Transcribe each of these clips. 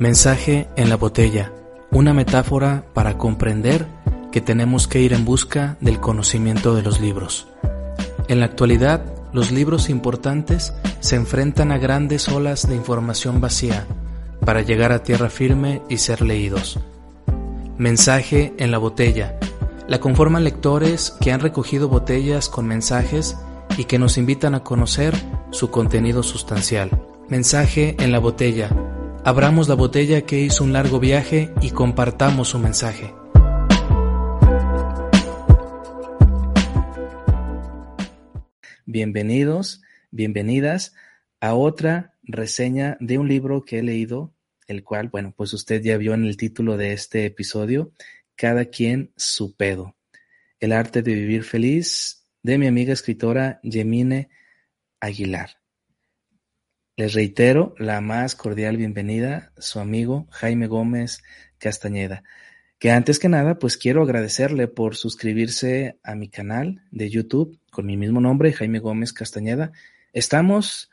Mensaje en la botella, una metáfora para comprender que tenemos que ir en busca del conocimiento de los libros. En la actualidad, los libros importantes se enfrentan a grandes olas de información vacía para llegar a tierra firme y ser leídos. Mensaje en la botella. La conforman lectores que han recogido botellas con mensajes y que nos invitan a conocer su contenido sustancial. Mensaje en la botella Abramos la botella que hizo un largo viaje y compartamos su mensaje. Bienvenidos, bienvenidas a otra reseña de un libro que he leído, el cual, bueno, pues usted ya vio en el título de este episodio, Cada quien su pedo. El arte de vivir feliz de mi amiga escritora Yemine Aguilar. Les reitero la más cordial bienvenida, su amigo Jaime Gómez Castañeda. Que antes que nada, pues quiero agradecerle por suscribirse a mi canal de YouTube con mi mismo nombre, Jaime Gómez Castañeda. Estamos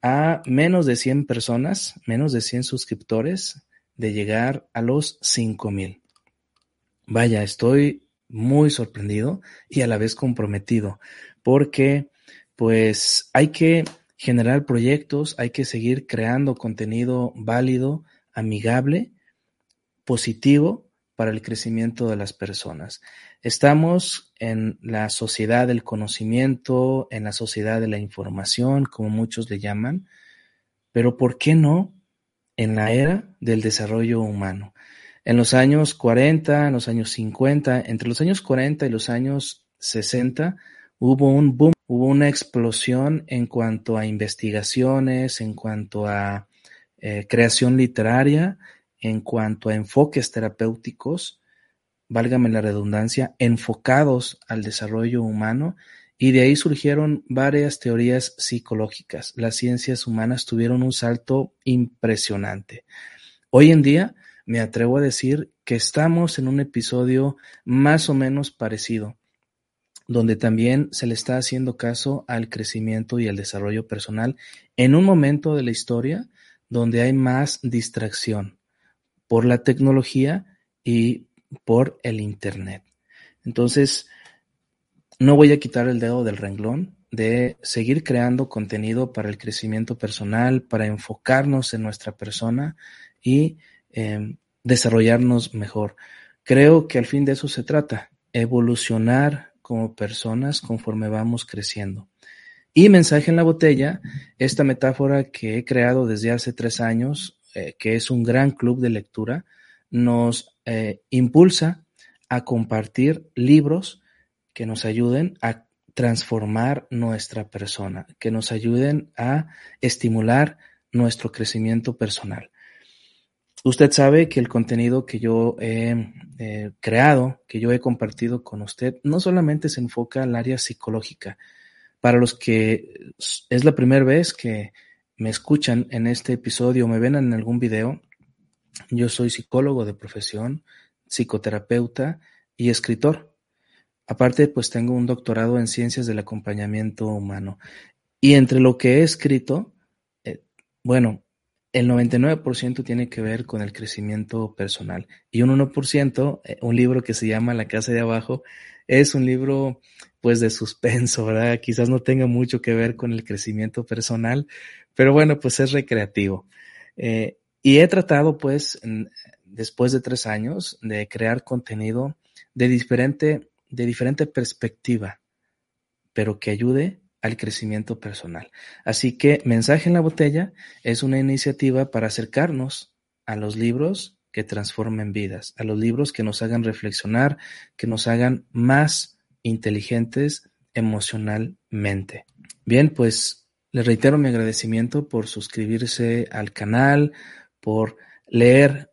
a menos de 100 personas, menos de 100 suscriptores de llegar a los 5000. Vaya, estoy muy sorprendido y a la vez comprometido porque pues hay que generar proyectos, hay que seguir creando contenido válido, amigable, positivo para el crecimiento de las personas. Estamos en la sociedad del conocimiento, en la sociedad de la información, como muchos le llaman, pero ¿por qué no en la era del desarrollo humano? En los años 40, en los años 50, entre los años 40 y los años 60, hubo un boom hubo una explosión en cuanto a investigaciones, en cuanto a eh, creación literaria, en cuanto a enfoques terapéuticos, válgame la redundancia, enfocados al desarrollo humano, y de ahí surgieron varias teorías psicológicas. Las ciencias humanas tuvieron un salto impresionante. Hoy en día me atrevo a decir que estamos en un episodio más o menos parecido donde también se le está haciendo caso al crecimiento y al desarrollo personal en un momento de la historia donde hay más distracción por la tecnología y por el Internet. Entonces, no voy a quitar el dedo del renglón de seguir creando contenido para el crecimiento personal, para enfocarnos en nuestra persona y em, desarrollarnos mejor. Creo que al fin de eso se trata, evolucionar como personas conforme vamos creciendo. Y mensaje en la botella, esta metáfora que he creado desde hace tres años, eh, que es un gran club de lectura, nos eh, impulsa a compartir libros que nos ayuden a transformar nuestra persona, que nos ayuden a estimular nuestro crecimiento personal. Usted sabe que el contenido que yo he eh, creado, que yo he compartido con usted, no solamente se enfoca al área psicológica. Para los que es la primera vez que me escuchan en este episodio o me ven en algún video, yo soy psicólogo de profesión, psicoterapeuta y escritor. Aparte, pues tengo un doctorado en ciencias del acompañamiento humano. Y entre lo que he escrito, eh, bueno, el 99% tiene que ver con el crecimiento personal y un 1%, eh, un libro que se llama La casa de abajo, es un libro pues de suspenso, ¿verdad? Quizás no tenga mucho que ver con el crecimiento personal, pero bueno, pues es recreativo. Eh, y he tratado pues, después de tres años, de crear contenido de diferente, de diferente perspectiva, pero que ayude al crecimiento personal. Así que Mensaje en la Botella es una iniciativa para acercarnos a los libros que transformen vidas, a los libros que nos hagan reflexionar, que nos hagan más inteligentes emocionalmente. Bien, pues les reitero mi agradecimiento por suscribirse al canal, por leer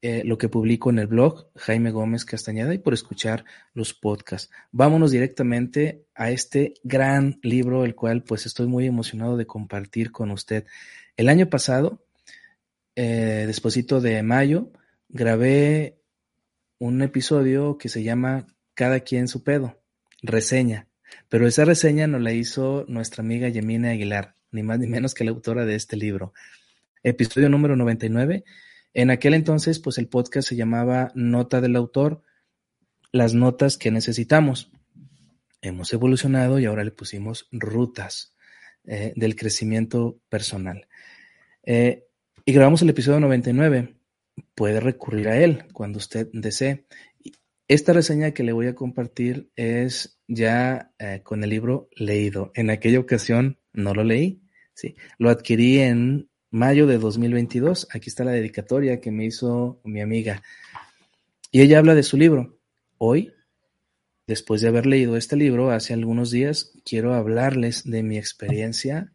eh, lo que publico en el blog Jaime Gómez Castañeda y por escuchar los podcasts. Vámonos directamente a este gran libro, el cual pues estoy muy emocionado de compartir con usted. El año pasado, eh, de mayo, grabé un episodio que se llama Cada quien su pedo, reseña. Pero esa reseña nos la hizo nuestra amiga Yemina Aguilar, ni más ni menos que la autora de este libro. Episodio número 99 En aquel entonces, pues el podcast se llamaba Nota del Autor, las notas que necesitamos. Hemos evolucionado y ahora le pusimos rutas eh, del crecimiento personal. Eh, y grabamos el episodio 99. Puede recurrir a él cuando usted desee. Esta reseña que le voy a compartir es ya eh, con el libro leído. En aquella ocasión no lo leí, sí. Lo adquirí en mayo de 2022. Aquí está la dedicatoria que me hizo mi amiga. Y ella habla de su libro. Hoy, después de haber leído este libro hace algunos días, quiero hablarles de mi experiencia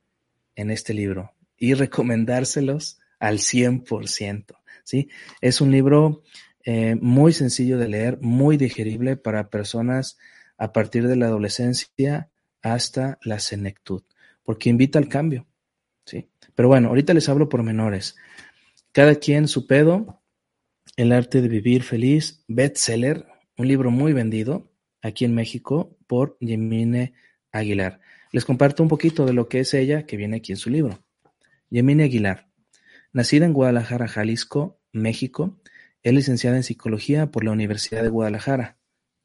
en este libro y recomendárselos al 100%. ¿sí? Es un libro eh, muy sencillo de leer, muy digerible para personas a partir de la adolescencia hasta la senectud, porque invita al cambio. ¿Sí? Pero bueno, ahorita les hablo por menores. Cada quien su pedo, El arte de vivir feliz, bestseller, un libro muy vendido aquí en México por Yemine Aguilar. Les comparto un poquito de lo que es ella, que viene aquí en su libro. Yemine Aguilar, nacida en Guadalajara, Jalisco, México, es licenciada en Psicología por la Universidad de Guadalajara,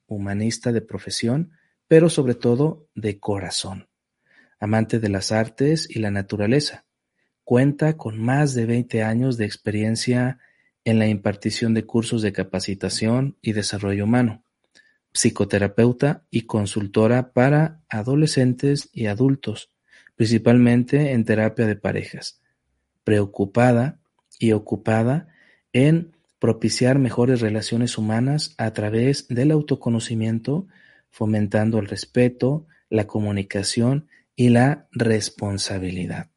humanista de profesión, pero sobre todo de corazón. Amante de las artes y la naturaleza, cuenta con más de 20 años de experiencia en la impartición de cursos de capacitación y desarrollo humano, psicoterapeuta y consultora para adolescentes y adultos, principalmente en terapia de parejas, preocupada y ocupada en propiciar mejores relaciones humanas a través del autoconocimiento, fomentando el respeto, la comunicación y la responsabilidad.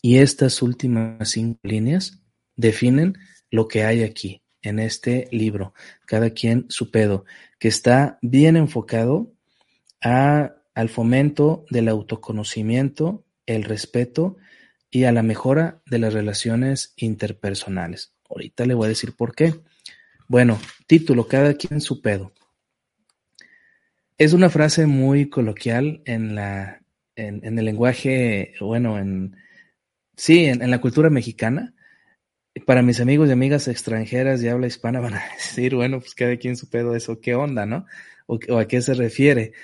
Y estas últimas cinco líneas definen lo que hay aquí, en este libro, cada quien su pedo, que está bien enfocado a, al fomento del autoconocimiento, el respeto y a la mejora de las relaciones interpersonales. Ahorita le voy a decir por qué. Bueno, título, cada quien su pedo. Es una frase muy coloquial en la, en, el lenguaje, bueno, en, sí, en, en la cultura mexicana, para mis amigos y amigas extranjeras de habla hispana van a decir, bueno, pues cada quien su pedo eso, ¿qué onda, no? O, o, a qué se refiere.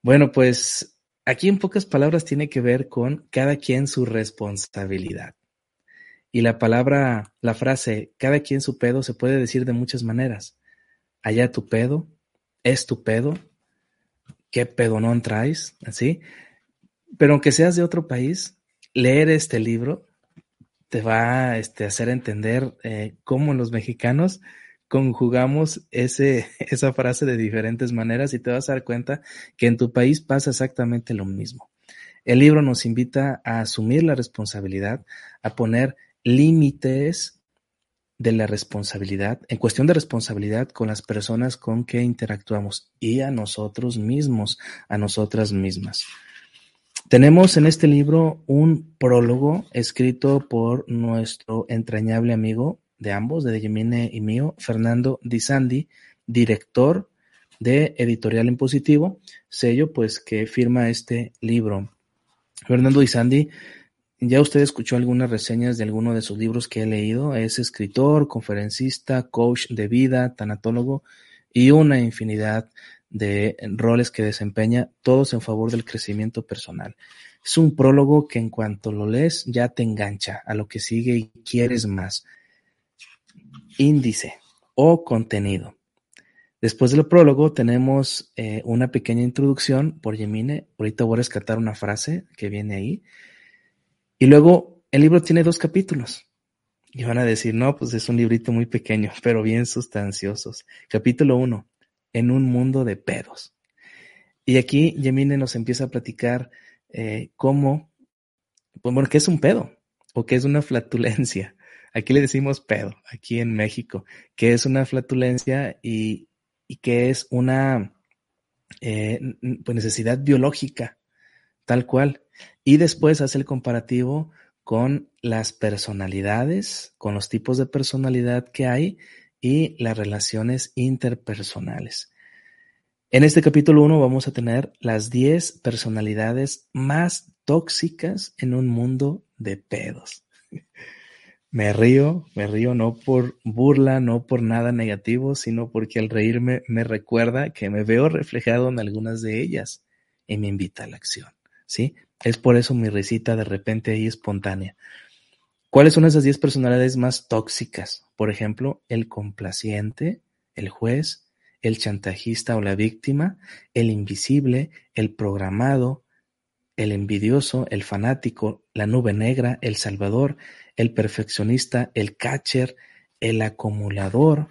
Bueno, pues aquí en pocas palabras tiene que ver con cada quien su responsabilidad. Y la palabra, la frase, cada quien su pedo se puede decir de muchas maneras. Allá tu pedo, es tu pedo, qué pedo no traes, así. Pero aunque seas de otro país, leer este libro te va este, a hacer entender eh, cómo los mexicanos conjugamos ese, esa frase de diferentes maneras y te vas a dar cuenta que en tu país pasa exactamente lo mismo. El libro nos invita a asumir la responsabilidad, a poner límites de la responsabilidad, en cuestión de responsabilidad con las personas con que interactuamos y a nosotros mismos, a nosotras mismas. Tenemos en este libro un prólogo escrito por nuestro entrañable amigo de ambos, de Yemine y mío, Fernando Di Sandi, director de Editorial Impositivo, sello pues que firma este libro. Fernando Di Sandi, ya usted escuchó algunas reseñas de alguno de sus libros que he leído, es escritor, conferencista, coach de vida, tanatólogo y una infinidad de roles que desempeña, todos en favor del crecimiento personal. Es un prólogo que en cuanto lo lees ya te engancha a lo que sigue y quieres más. Índice o contenido. Después del prólogo tenemos eh, una pequeña introducción por Yemine. Ahorita voy a rescatar una frase que viene ahí. Y luego el libro tiene dos capítulos. Y van a decir, no, pues es un librito muy pequeño, pero bien sustanciosos. Capítulo 1, en un mundo de pedos. Y aquí Yemine nos empieza a platicar eh, cómo, pues, bueno, qué es un pedo o qué es una flatulencia. Aquí le decimos pedo, aquí en México, qué es una flatulencia y, y qué es una eh, pues necesidad biológica, tal cual. Y después hace el comparativo con las personalidades, con los tipos de personalidad que hay y las relaciones interpersonales. En este capítulo 1 vamos a tener las 10 personalidades más tóxicas en un mundo de pedos. Me río, me río no por burla, no por nada negativo, sino porque al reírme me recuerda que me veo reflejado en algunas de ellas y me invita a la acción, ¿sí? Es por eso mi risita de repente ahí espontánea. ¿Cuáles son esas 10 personalidades más tóxicas? Por ejemplo, el complaciente, el juez, el chantajista o la víctima, el invisible, el programado, el envidioso, el fanático, la nube negra, el salvador, el perfeccionista, el catcher, el acumulador,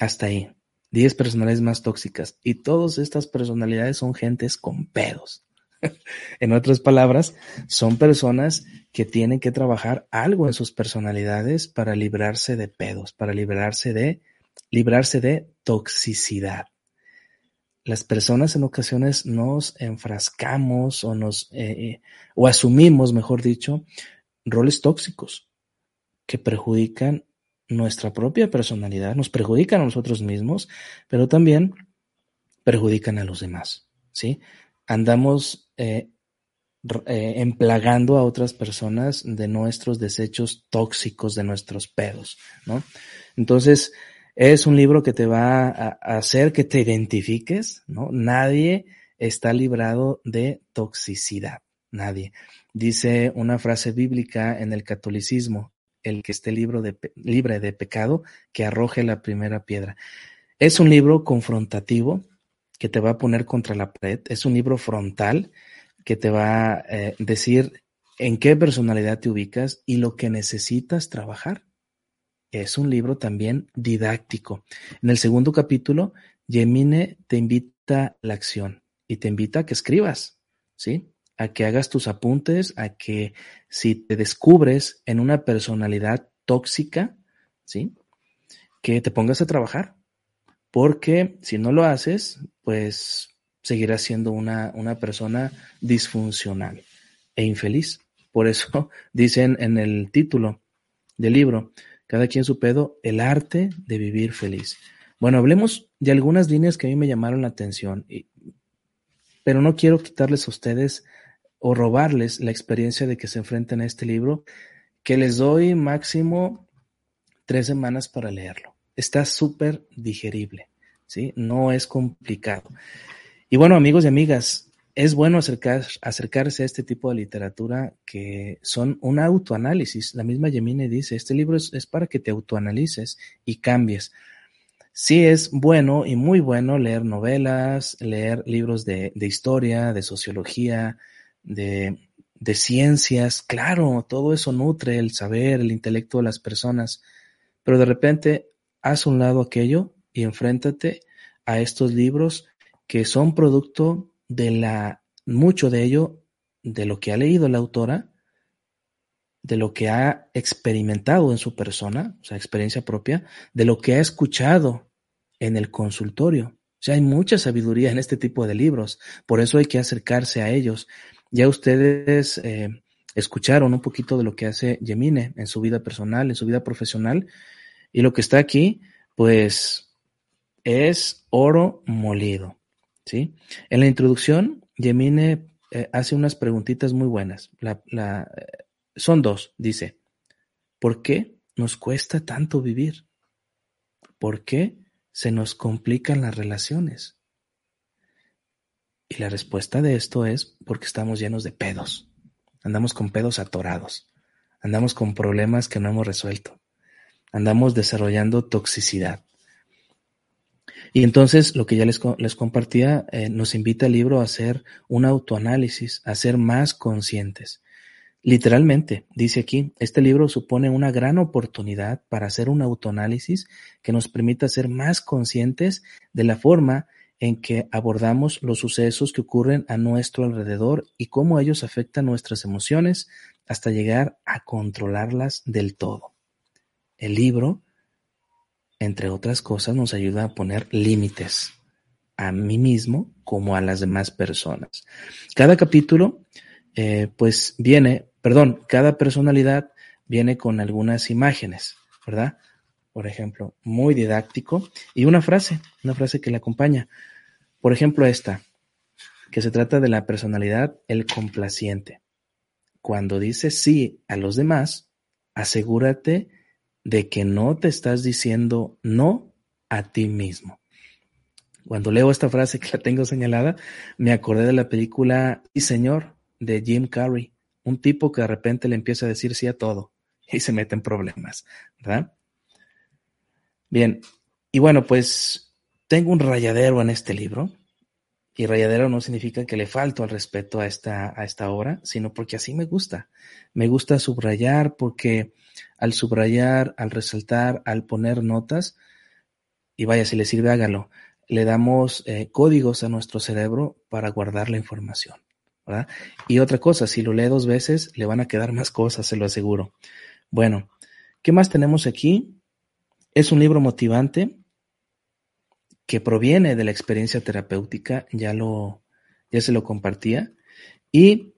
hasta ahí. Diez personalidades más tóxicas. Y todas estas personalidades son gentes con pedos. en otras palabras, son personas que tienen que trabajar algo en sus personalidades para librarse de pedos, para librarse de, librarse de toxicidad las personas en ocasiones nos enfrascamos o nos eh, eh, o asumimos, mejor dicho, roles tóxicos que perjudican nuestra propia personalidad, nos perjudican a nosotros mismos, pero también perjudican a los demás, ¿sí? Andamos eh, emplagando a otras personas de nuestros desechos tóxicos, de nuestros pedos, ¿no? Entonces, es un libro que te va a hacer que te identifiques, ¿no? Nadie está librado de toxicidad, nadie. Dice una frase bíblica en el catolicismo, el que esté libre de pecado, que arroje la primera piedra. Es un libro confrontativo que te va a poner contra la pared, es un libro frontal que te va a eh, decir en qué personalidad te ubicas y lo que necesitas trabajar es un libro también didáctico. En el segundo capítulo, Yemine te invita a la acción y te invita a que escribas, ¿sí? A que hagas tus apuntes, a que si te descubres en una personalidad tóxica, ¿sí? Que te pongas a trabajar. Porque si no lo haces, pues seguirás siendo una, una persona disfuncional e infeliz. Por eso dicen en el título del libro, cada quien su pedo, el arte de vivir feliz. Bueno, hablemos de algunas líneas que a mí me llamaron la atención, pero no quiero quitarles a ustedes o robarles la experiencia de que se enfrenten a este libro, que les doy máximo tres semanas para leerlo. Está súper digerible, ¿sí? No es complicado. Y bueno, amigos y amigas, es bueno acercar, acercarse a este tipo de literatura que son un autoanálisis. La misma Yemine dice, este libro es, para que te autoanalices y cambies. Sí es bueno y muy bueno leer novelas, leer libros de, historia, de sociología, de, de ciencias. Claro, todo eso nutre el saber, el intelecto de las personas. Pero de repente, haz un lado aquello y enfréntate a estos libros que son producto de la, mucho de ello, de lo que ha leído la autora, de lo que ha experimentado en su persona, o sea, experiencia propia, de lo que ha escuchado en el consultorio. O sea, hay mucha sabiduría en este tipo de libros, por eso hay que acercarse a ellos. Ya ustedes eh, escucharon un poquito de lo que hace Yemine en su vida personal, en su vida profesional, y lo que está aquí, pues, es oro molido. ¿sí? En la introducción, Yemine eh, hace unas preguntitas muy buenas. La, eh, son dos. Dice, ¿por qué nos cuesta tanto vivir? ¿Por qué se nos complican las relaciones? Y la respuesta de esto es porque estamos llenos de pedos. Andamos con pedos atorados. Andamos con problemas que no hemos resuelto. Andamos desarrollando toxicidad. Y entonces, lo que ya les, les compartía, eh, nos invita el libro a hacer un autoanálisis, a ser más conscientes. Literalmente, dice aquí, este libro supone una gran oportunidad para hacer un autoanálisis que nos permita ser más conscientes de la forma en que abordamos los sucesos que ocurren a nuestro alrededor y cómo ellos afectan nuestras emociones hasta llegar a controlarlas del todo. El libro entre otras cosas, nos ayuda a poner límites a mí mismo como a las demás personas. Cada capítulo, eh, pues viene, perdón, cada personalidad viene con algunas imágenes, ¿verdad? Por ejemplo, muy didáctico y una frase, una frase que le acompaña. Por ejemplo, esta, que se trata de la personalidad, el complaciente. Cuando dice sí a los demás, asegúrate de que no te estás diciendo no a ti mismo. Cuando leo esta frase que la tengo señalada, me acordé de la película Y Señor de Jim Carrey, un tipo que de repente le empieza a decir sí a todo y se mete en problemas, ¿verdad? Bien, y bueno, pues tengo un rayadero en este libro, y rayadero no significa que le falto al respeto a esta, a esta obra, sino porque así me gusta. Me gusta subrayar porque al subrayar, al resaltar, al poner notas, y vaya, si le sirve, hágalo, le damos eh, códigos a nuestro cerebro para guardar la información. ¿verdad? Y otra cosa, si lo lee dos veces, le van a quedar más cosas, se lo aseguro. Bueno, ¿qué más tenemos aquí? Es un libro motivante que proviene de la experiencia terapéutica, ya lo, ya se lo compartía, y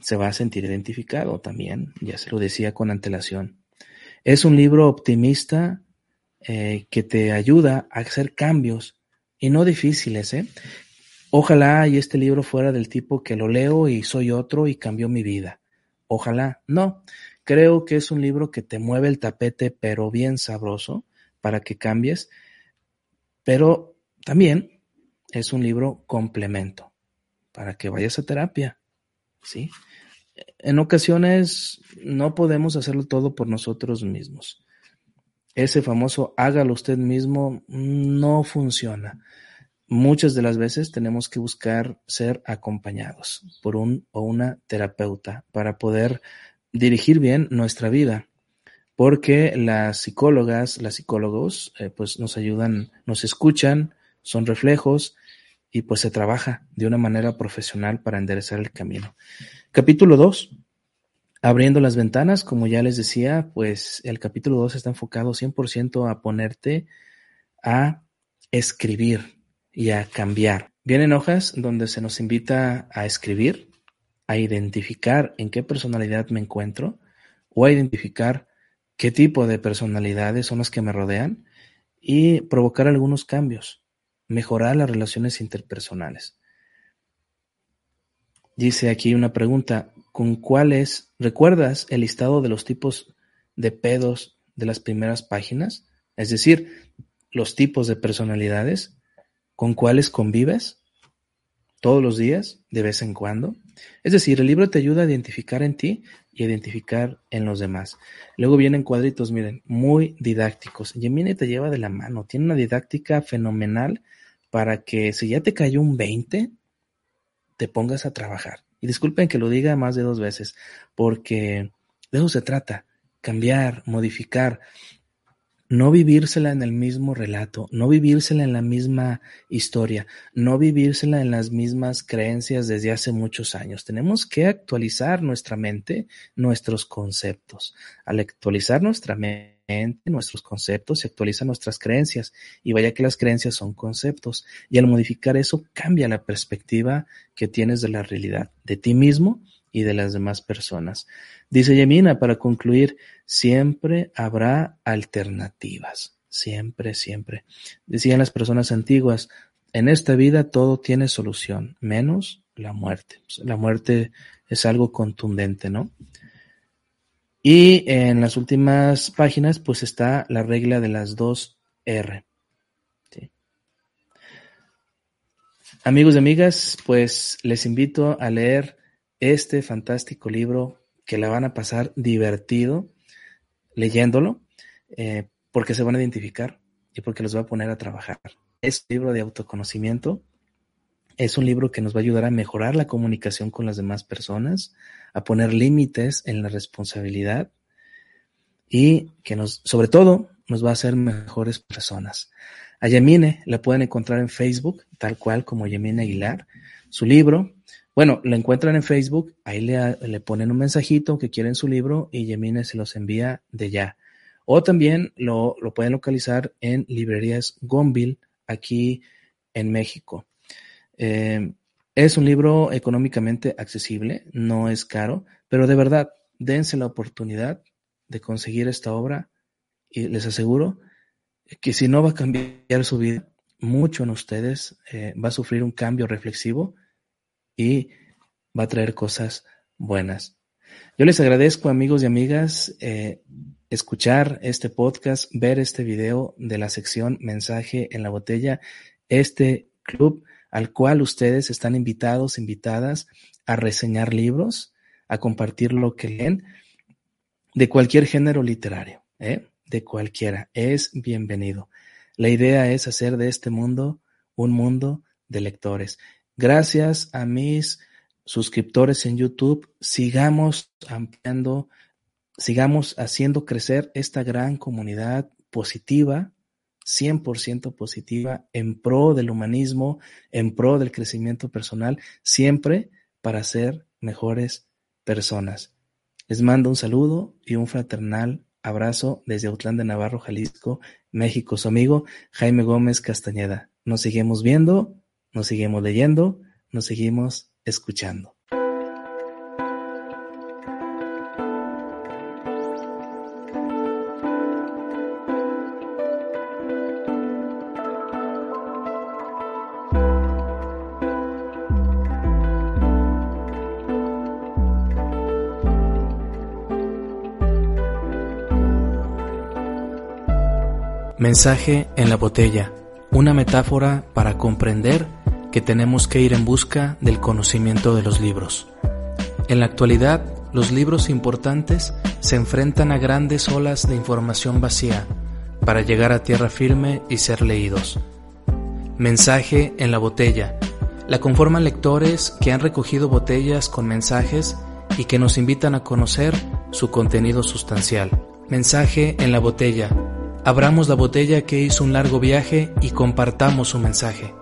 se va a sentir identificado también, ya se lo decía con antelación. Es un libro optimista eh, que te ayuda a hacer cambios y no difíciles, ¿eh? Ojalá y este libro fuera del tipo que lo leo y soy otro y cambió mi vida. Ojalá, no. Creo que es un libro que te mueve el tapete, pero bien sabroso, para que cambies pero también es un libro complemento para que vayas a terapia, ¿sí? En ocasiones no podemos hacerlo todo por nosotros mismos. Ese famoso hágalo usted mismo no funciona. Muchas de las veces tenemos que buscar ser acompañados por un o una terapeuta para poder dirigir bien nuestra vida porque las psicólogas, las psicólogos, eh, pues nos ayudan, nos escuchan, son reflejos y pues se trabaja de una manera profesional para enderezar el camino. Capítulo 2. Abriendo las ventanas, como ya les decía, pues el capítulo 2 está enfocado 100% a ponerte a escribir y a cambiar. Vienen hojas donde se nos invita a escribir, a identificar en qué personalidad me encuentro o a identificar qué tipo de personalidades son las que me rodean y provocar algunos cambios, mejorar las relaciones interpersonales. Dice aquí una pregunta, ¿con cuáles recuerdas el listado de los tipos de pedos de las primeras páginas? Es decir, los tipos de personalidades, ¿con cuáles convives? ¿Todos los días? ¿De vez en cuando? Es decir, el libro te ayuda a identificar en ti y identificar en los demás. Luego vienen cuadritos, miren, muy didácticos. Yemine te lleva de la mano, tiene una didáctica fenomenal para que si ya te cayó un 20, te pongas a trabajar. Y disculpen que lo diga más de dos veces, porque de eso se trata, cambiar, modificar no vivírsela en el mismo relato, no vivírsela en la misma historia, no vivírsela en las mismas creencias desde hace muchos años. Tenemos que actualizar nuestra mente, nuestros conceptos. Al actualizar nuestra mente, nuestros conceptos, se actualizan nuestras creencias. Y vaya que las creencias son conceptos. Y al modificar eso, cambia la perspectiva que tienes de la realidad, de ti mismo y de las demás personas. Dice Yemina, para concluir, siempre habrá alternativas, siempre, siempre. Decían las personas antiguas, en esta vida todo tiene solución, menos la muerte. La muerte es algo contundente, ¿no? Y en las últimas páginas, pues está la regla de las dos R. Amigos y amigas, pues les invito a leer este fantástico libro que la van a pasar divertido leyéndolo, eh, porque se van a identificar y porque los va a poner a trabajar. Es un libro de autoconocimiento, es un libro que nos va a ayudar a mejorar la comunicación con las demás personas, a poner límites en la responsabilidad y que nos, sobre todo, nos va a hacer mejores personas. A Yamine la pueden encontrar en Facebook, tal cual como Yamine Aguilar. Su libro bueno, lo encuentran en Facebook, ahí le, ponen un mensajito que quieren su libro y Yemine se los envía de ya. O también lo, pueden localizar en librerías Gonville, aquí en México. Eh, es un libro económicamente accesible, no es caro, pero de verdad, dense la oportunidad de conseguir esta obra y les aseguro que si no va a cambiar su vida, mucho en ustedes eh, va a sufrir un cambio reflexivo y va a traer cosas buenas. Yo les agradezco, amigos y amigas, eh, escuchar este podcast, ver este video de la sección Mensaje en la Botella, este club al cual ustedes están invitados, invitadas a reseñar libros, a compartir lo que leen de cualquier género literario, ¿eh? de cualquiera. Es bienvenido. La idea es hacer de este mundo un mundo de lectores. Gracias a mis suscriptores en YouTube, sigamos ampliando, sigamos haciendo crecer esta gran comunidad positiva, 100% positiva, en pro del humanismo, en pro del crecimiento personal, siempre para ser mejores personas. Les mando un saludo y un fraternal abrazo desde Autlán de Navarro, Jalisco, México. Su amigo Jaime Gómez Castañeda. Nos seguimos viendo, nos seguimos leyendo, nos seguimos escuchando. Mensaje en la botella, una metáfora para comprender que tenemos que ir en busca del conocimiento de los libros. En la actualidad, los libros importantes se enfrentan a grandes olas de información vacía para llegar a tierra firme y ser leídos. Mensaje en la botella. La conforman lectores que han recogido botellas con mensajes y que nos invitan a conocer su contenido sustancial. Mensaje en la botella Abramos la botella que hizo un largo viaje y compartamos su mensaje.